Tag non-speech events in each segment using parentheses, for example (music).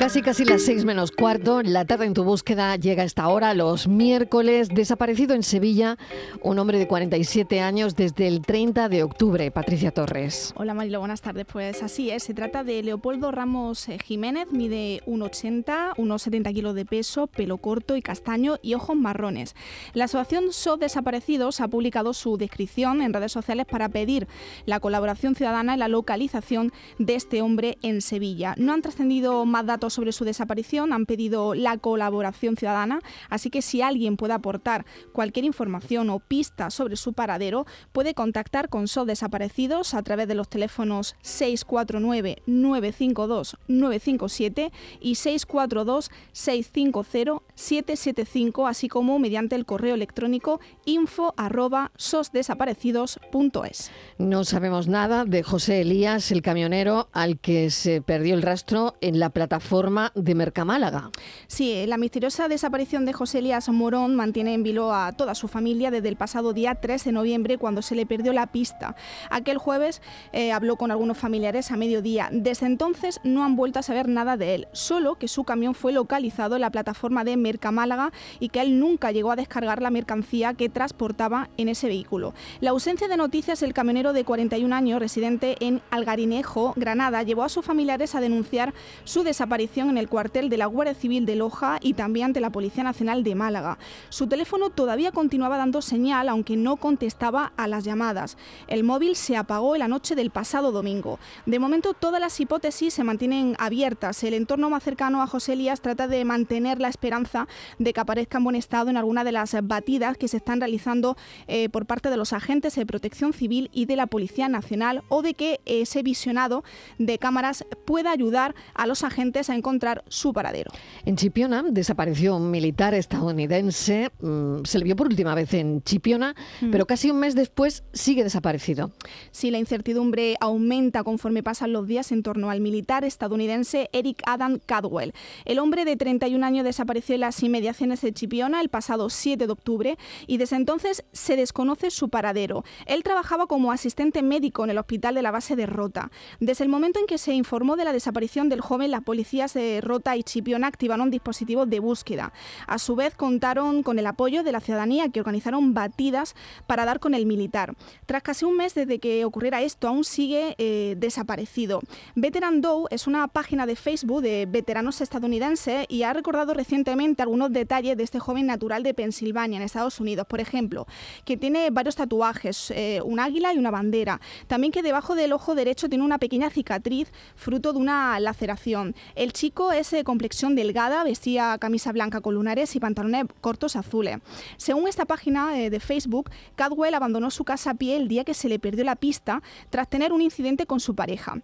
Casi casi las seis menos cuarto, la tarde en tu búsqueda llega a esta hora, los miércoles, desaparecido en Sevilla, un hombre de 47 años desde el 30 de octubre, Patricia Torres. Hola Marilo, buenas tardes. Pues así es, se trata de Leopoldo Ramos eh, Jiménez, mide 1,80, unos 70 kilos de peso, pelo corto y castaño y ojos marrones. La asociación So Desaparecidos ha publicado su descripción en redes sociales para pedir la colaboración ciudadana en la localización de este hombre en Sevilla. No han trascendido más datos sobre su desaparición, han pedido la colaboración ciudadana, así que si alguien puede aportar cualquier información o pista sobre su paradero, puede contactar con SO Desaparecidos a través de los teléfonos 649-952-957 y 642-650-775, así como mediante el correo electrónico info arroba sosdesaparecidos.es. No sabemos nada de José Elías, el camionero al que se perdió el rastro en la plataforma de Mercamálaga. Sí, la misteriosa desaparición de José Elías Morón mantiene en vilo a toda su familia desde el pasado día 3 de noviembre cuando se le perdió la pista. Aquel jueves eh, habló con algunos familiares a mediodía. Desde entonces no han vuelto a saber nada de él, solo que su camión fue localizado en la plataforma de Mercamálaga y que él nunca llegó a descargar la mercancía que transportaba en ese vehículo. La ausencia de noticias del camionero de 41 años, residente en Algarinejo, Granada, llevó a sus familiares a denunciar su desaparición en el cuartel de la Guardia Civil de Loja y también ante la Policía Nacional de Málaga. Su teléfono todavía continuaba dando señal, aunque no contestaba a las llamadas. El móvil se apagó en la noche del pasado domingo. De momento, todas las hipótesis se mantienen abiertas. El entorno más cercano a José Elías trata de mantener la esperanza de que aparezca en buen estado en alguna de las batidas que se están realizando eh, por parte de los agentes de protección civil y de la Policía Nacional o de que ese visionado de cámaras pueda ayudar a los agentes a encontrar su paradero. En Chipiona desapareció un militar estadounidense. Mm, se le vio por última vez en Chipiona, mm. pero casi un mes después sigue desaparecido. Sí, la incertidumbre aumenta conforme pasan los días en torno al militar estadounidense Eric Adam Cadwell. El hombre de 31 años desapareció en las inmediaciones de Chipiona el pasado 7 de octubre y desde entonces se desconoce su paradero. Él trabajaba como asistente médico en el hospital de la base de Rota. Desde el momento en que se informó de la desaparición del joven, la policía Rota y Chipiona activaron dispositivos de búsqueda. A su vez contaron con el apoyo de la ciudadanía que organizaron batidas para dar con el militar. Tras casi un mes desde que ocurriera esto, aún sigue eh, desaparecido. Veteran Doe es una página de Facebook de veteranos estadounidenses y ha recordado recientemente algunos detalles de este joven natural de Pensilvania, en Estados Unidos. Por ejemplo, que tiene varios tatuajes, eh, un águila y una bandera. También que debajo del ojo derecho tiene una pequeña cicatriz fruto de una laceración. El chico es de complexión delgada, vestía camisa blanca con lunares y pantalones cortos azules. Según esta página eh, de Facebook, Cadwell abandonó su casa a pie el día que se le perdió la pista tras tener un incidente con su pareja.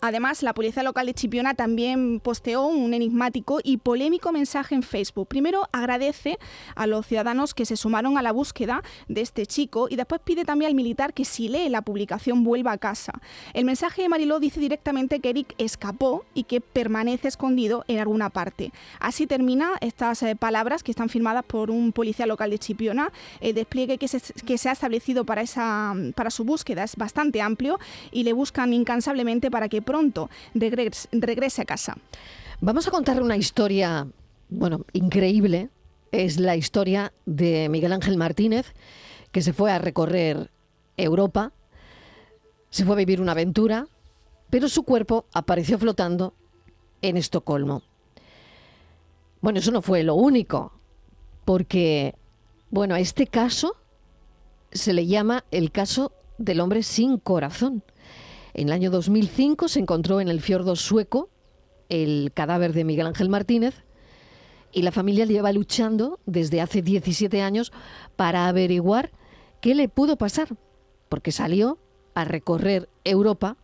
Además, la policía local de Chipiona también posteó un enigmático y polémico mensaje en Facebook. Primero agradece a los ciudadanos que se sumaron a la búsqueda de este chico y después pide también al militar que si lee la publicación vuelva a casa. El mensaje de Mariló dice directamente que Eric escapó y que permanece escondido en alguna parte. Así termina estas eh, palabras que están firmadas por un policía local de Chipiona. El despliegue que se, que se ha establecido para, esa, para su búsqueda es bastante amplio y le buscan incansablemente para que pronto regrese, a casa. Vamos a contar una historia, bueno, increíble. Es la historia de Miguel Ángel Martínez, que se fue a recorrer Europa, se fue a vivir una aventura, pero su cuerpo apareció flotando en Estocolmo. Bueno, eso no fue lo único, porque, bueno, a este caso se le llama el caso del hombre sin corazón. En el año 2005 se encontró en el fiordo sueco el cadáver de Miguel Ángel Martínez y la familia lleva luchando desde hace 17 años para averiguar qué le pudo pasar, porque salió a recorrer Europa,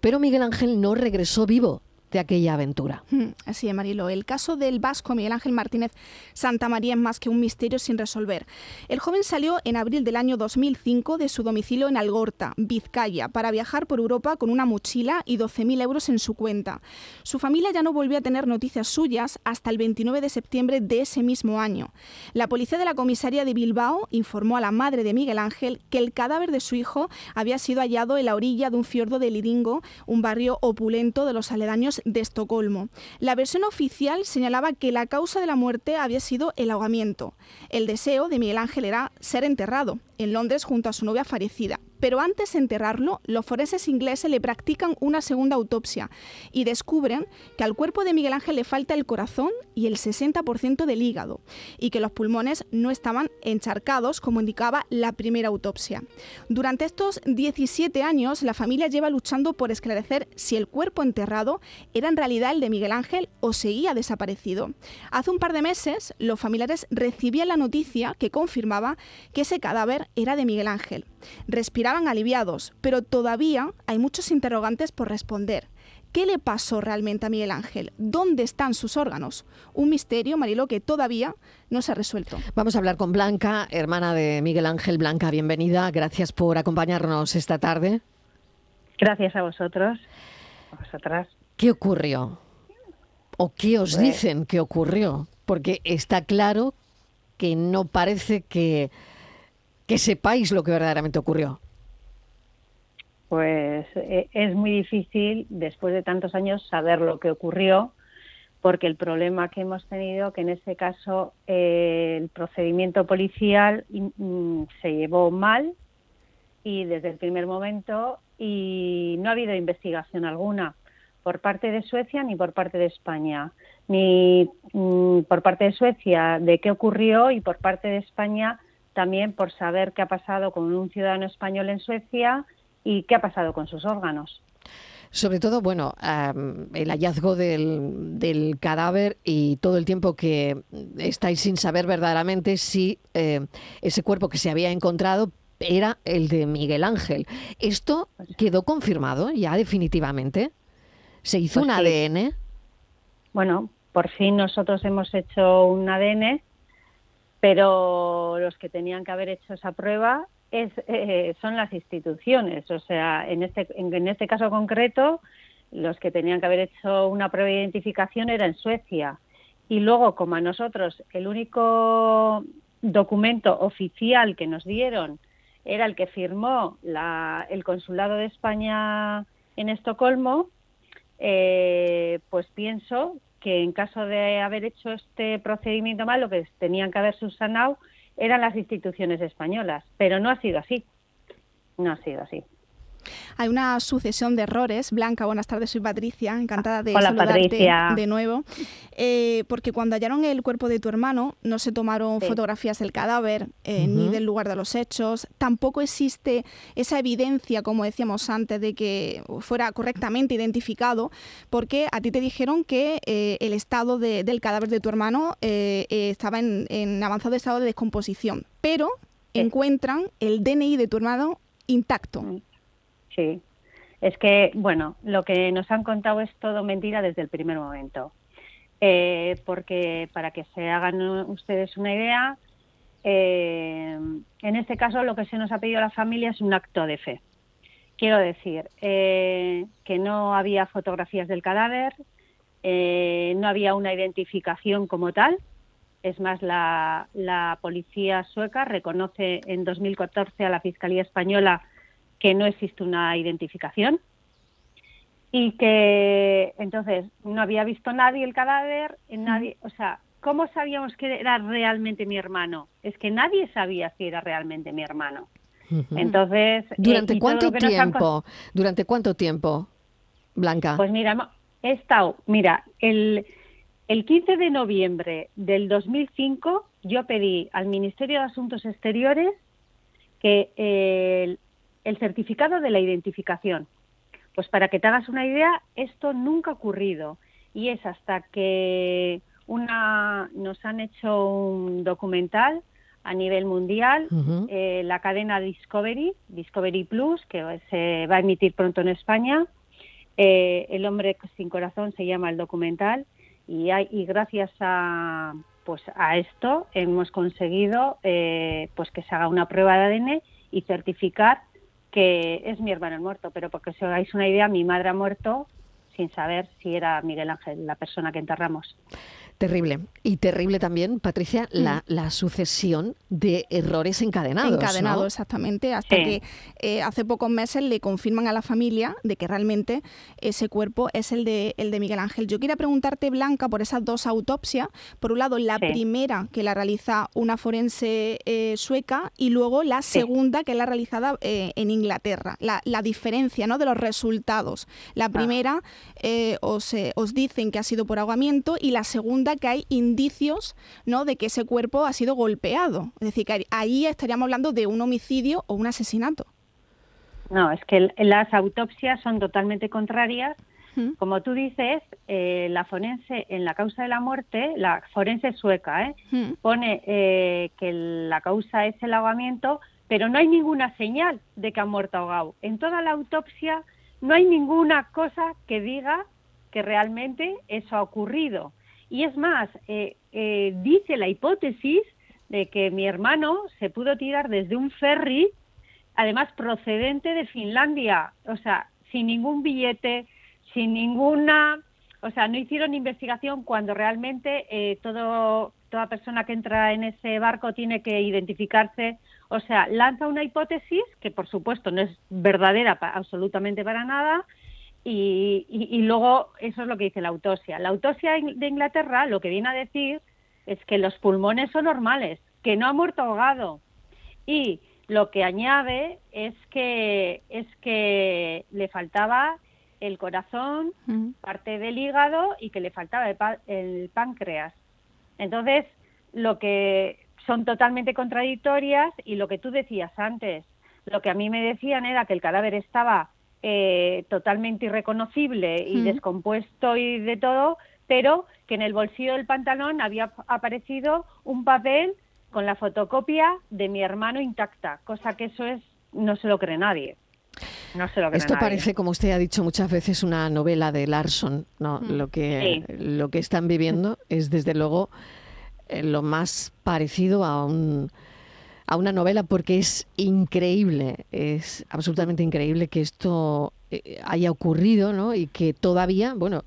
pero Miguel Ángel no regresó vivo, de aquella aventura. Hmm, así es, Marilo. El caso del vasco Miguel Ángel Martínez Santa María es más que un misterio sin resolver. El joven salió en abril del año 2005 de su domicilio en Algorta, Vizcaya, para viajar por Europa con una mochila y 12.000 euros en su cuenta. Su familia ya no volvió a tener noticias suyas hasta el 29 de septiembre de ese mismo año. La policía de la comisaría de Bilbao informó a la madre de Miguel Ángel que el cadáver de su hijo había sido hallado en la orilla de un fiordo de Liringo, un barrio opulento de los aledaños de Estocolmo. La versión oficial señalaba que la causa de la muerte había sido el ahogamiento. El deseo de Miguel Ángel era ser enterrado en Londres junto a su novia fallecida. Pero antes de enterrarlo, los forenses ingleses le practican una segunda autopsia y descubren que al cuerpo de Miguel Ángel le falta el corazón y el 60% del hígado, y que los pulmones no estaban encharcados como indicaba la primera autopsia. Durante estos 17 años, la familia lleva luchando por esclarecer si el cuerpo enterrado era en realidad el de Miguel Ángel o seguía desaparecido. Hace un par de meses, los familiares recibían la noticia que confirmaba que ese cadáver era de Miguel Ángel. Respiraban aliviados, pero todavía hay muchos interrogantes por responder. ¿Qué le pasó realmente a Miguel Ángel? ¿Dónde están sus órganos? Un misterio, Marilo, que todavía no se ha resuelto. Vamos a hablar con Blanca, hermana de Miguel Ángel. Blanca, bienvenida. Gracias por acompañarnos esta tarde. Gracias a vosotros, a vosotras. ¿Qué ocurrió? ¿O qué os pues dicen que ocurrió? Porque está claro que no parece que que sepáis lo que verdaderamente ocurrió? Pues eh, es muy difícil, después de tantos años, saber lo que ocurrió, porque el problema que hemos tenido, que en este caso eh, el procedimiento policial mm, se llevó mal y desde el primer momento y no ha habido investigación alguna por parte de Suecia ni por parte de España, ni mm, por parte de Suecia de qué ocurrió y por parte de España también por saber qué ha pasado con un ciudadano español en Suecia y qué ha pasado con sus órganos. Sobre todo, bueno, el hallazgo del, cadáver y todo el tiempo que estáis sin saber verdaderamente si eh, ese cuerpo que se había encontrado era el de Miguel Ángel. ¿Esto quedó confirmado ya definitivamente? ¿Se hizo pues un ADN? Bueno, por fin nosotros hemos hecho un ADN pero los que tenían que haber hecho esa prueba es, eh, son las instituciones. O sea, en este, en, este caso concreto, los que tenían que haber hecho una prueba de identificación era en Suecia. Y luego, como a nosotros, el único documento oficial que nos dieron era el que firmó la, el Consulado de España en Estocolmo, eh, pues pienso que en caso de haber hecho este procedimiento mal, lo que tenían que haber subsanado eran las instituciones españolas, pero no ha sido así. No ha sido así. Hay una sucesión de errores. Blanca, buenas tardes, soy Patricia, encantada de saludarte de nuevo. Eh, porque cuando hallaron el cuerpo de tu hermano, no se tomaron fotografías del cadáver eh, ni del lugar de los hechos. Tampoco existe esa evidencia, como decíamos antes, de que fuera correctamente identificado, porque a ti te dijeron que eh, el estado del cadáver de tu hermano estaba en, en avanzado estado de descomposición. Pero encuentran el DNI de tu hermano intacto. Sí, es que, bueno, lo que nos han contado es todo mentira desde el primer momento. Eh, porque para que se hagan ustedes una idea, eh, en este caso lo que se nos ha pedido a la familia es un acto de fe. Quiero decir eh, que no había fotografías del cadáver, no había una identificación como tal. Es más, la, la policía sueca reconoce en 2014 a la Fiscalía Española que no existe una identificación y que entonces no había visto nadie el cadáver, nadie, o sea, ¿cómo sabíamos que era realmente mi hermano? Es que nadie sabía si era realmente mi hermano. Entonces, eh, ¿durante cuánto tiempo? ¿Durante cuánto tiempo, Blanca? Pues mira, he estado, mira, el el 15 de noviembre del 2005 yo pedí al Ministerio de Asuntos Exteriores que el el certificado de la identificación. Pues para que te hagas una idea, esto nunca ha ocurrido. Y es hasta que una nos han hecho un documental a nivel mundial, eh, la cadena Discovery, Discovery Plus, que se va a emitir pronto en España, Eh, el hombre sin corazón se llama el documental. Y, hay, y gracias a pues a esto hemos conseguido eh, pues que se haga una prueba de ADN y certificar que es mi hermano el muerto, pero porque os hagáis una idea, mi madre ha muerto sin saber si era Miguel Ángel la persona que enterramos. Terrible. Y terrible también, Patricia, la, mm. sucesión de errores encadenados. Encadenados, exactamente, hasta que eh, hace pocos meses le confirman a la familia de que realmente ese cuerpo es el de, el de Miguel Ángel. Yo quería preguntarte, Blanca, por esas dos autopsias. Por un lado, la primera que la realiza una forense eh, sueca y luego la segunda que la realizada eh, en Inglaterra. La, diferencia ¿no? de los resultados. La ah. primera os, os dicen que ha sido por ahogamiento y la segunda que hay indicios ¿no? de que ese cuerpo ha sido golpeado. Es decir, que ahí estaríamos hablando de un homicidio o un asesinato. No, es que las autopsias son totalmente contrarias. Como tú dices, eh, la forense en la causa de la muerte, la forense sueca, ¿eh? pone eh, que la causa es el ahogamiento, pero no hay ninguna señal de que ha muerto ahogado. En toda la autopsia no hay ninguna cosa que diga que realmente eso ha ocurrido. Y es más, eh, eh, dice la hipótesis de que mi hermano se pudo tirar desde un ferry, además procedente de Finlandia, o sea, sin ningún billete, sin ninguna, o sea, no hicieron investigación cuando realmente eh, todo, toda persona que entra en ese barco tiene que identificarse, o sea, lanza una hipótesis que por supuesto no es verdadera absolutamente para nada, y, luego eso es lo que dice la autopsia. La autopsia de Inglaterra lo que viene a decir es que los pulmones son normales, que no ha muerto ahogado. Y lo que añade es que, es que le faltaba el corazón, parte del hígado y que le faltaba el, páncreas. Entonces, lo que son totalmente contradictorias y lo que tú decías antes, lo que a mí me decían era que el cadáver estaba eh, totalmente irreconocible y descompuesto y de todo, pero que en el bolsillo del pantalón había aparecido un papel con la fotocopia de mi hermano intacta, cosa que eso es no se lo cree nadie. No se lo cree Esto parece, como usted ha dicho muchas veces, una novela de Larson. No, lo que lo que están viviendo (laughs) es desde luego eh, lo más parecido a un a una novela porque es increíble, es absolutamente increíble que esto eh, haya ocurrido, ¿no? Y que todavía, bueno,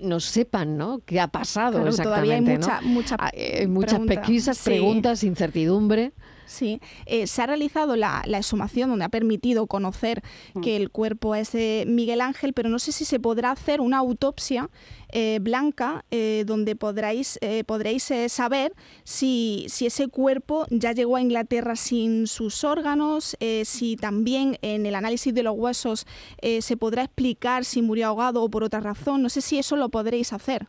no, sepan, ¿no? ¿Qué ha pasado exactamente? Todavía hay mucha, mucha ah, eh, muchas pesquisas, preguntas, incertidumbre. Sí, eh, se ha realizado la, la, exhumación donde ha permitido conocer mm. que el cuerpo es de Miguel Ángel, pero no sé si se podrá hacer una autopsia eh, blanca eh, donde podréis, podréis saber si, si, ese cuerpo ya llegó a Inglaterra sin sus órganos, si también en el análisis de los huesos se podrá explicar si murió ahogado o por otra razón. No sé si eso lo podréis hacer.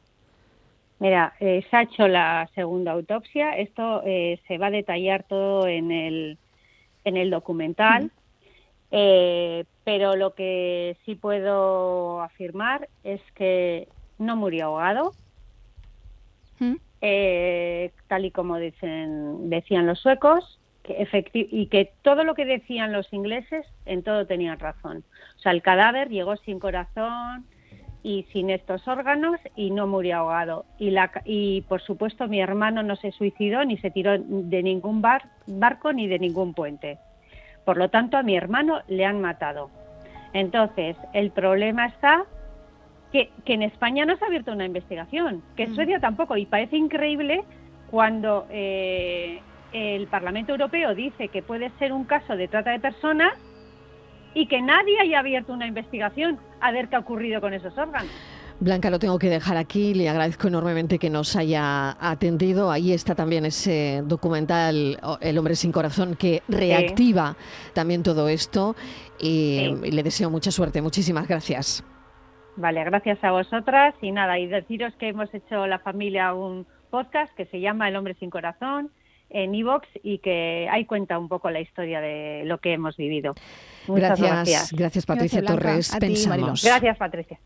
Mira, eh, se ha hecho la segunda autopsia. Esto eh, se va a detallar todo en el, en el documental. Eh, pero lo que sí puedo afirmar es que no murió ahogado, tal y como dicen, decían los suecos, que y que todo lo que decían los ingleses, en todo tenían razón. O sea, el cadáver llegó sin corazón, y sin estos órganos y no murió ahogado. Y, la, y por supuesto mi hermano no se suicidó ni se tiró de ningún bar, barco ni de ningún puente. Por lo tanto, a mi hermano le han matado. Entonces, el problema está que, que en España no se ha abierto una investigación, que en mm. Suecia tampoco. Y parece increíble cuando eh, el Parlamento Europeo dice que puede ser un caso de trata de personas y que nadie haya abierto una investigación a ver qué ha ocurrido con esos órganos. Blanca, lo tengo que dejar aquí. Le agradezco enormemente que nos haya atendido. Ahí está también ese documental El hombre sin corazón que reactiva también todo esto. Y, le deseo mucha suerte. Muchísimas gracias. Vale, gracias a vosotras. Y nada, y deciros que hemos hecho la familia un podcast que se llama El hombre sin corazón en Evox y que ahí cuenta un poco la historia de lo que hemos vivido. Muchas gracias. Gracias, Patricia Torres. Pensamos. Gracias, Patricia.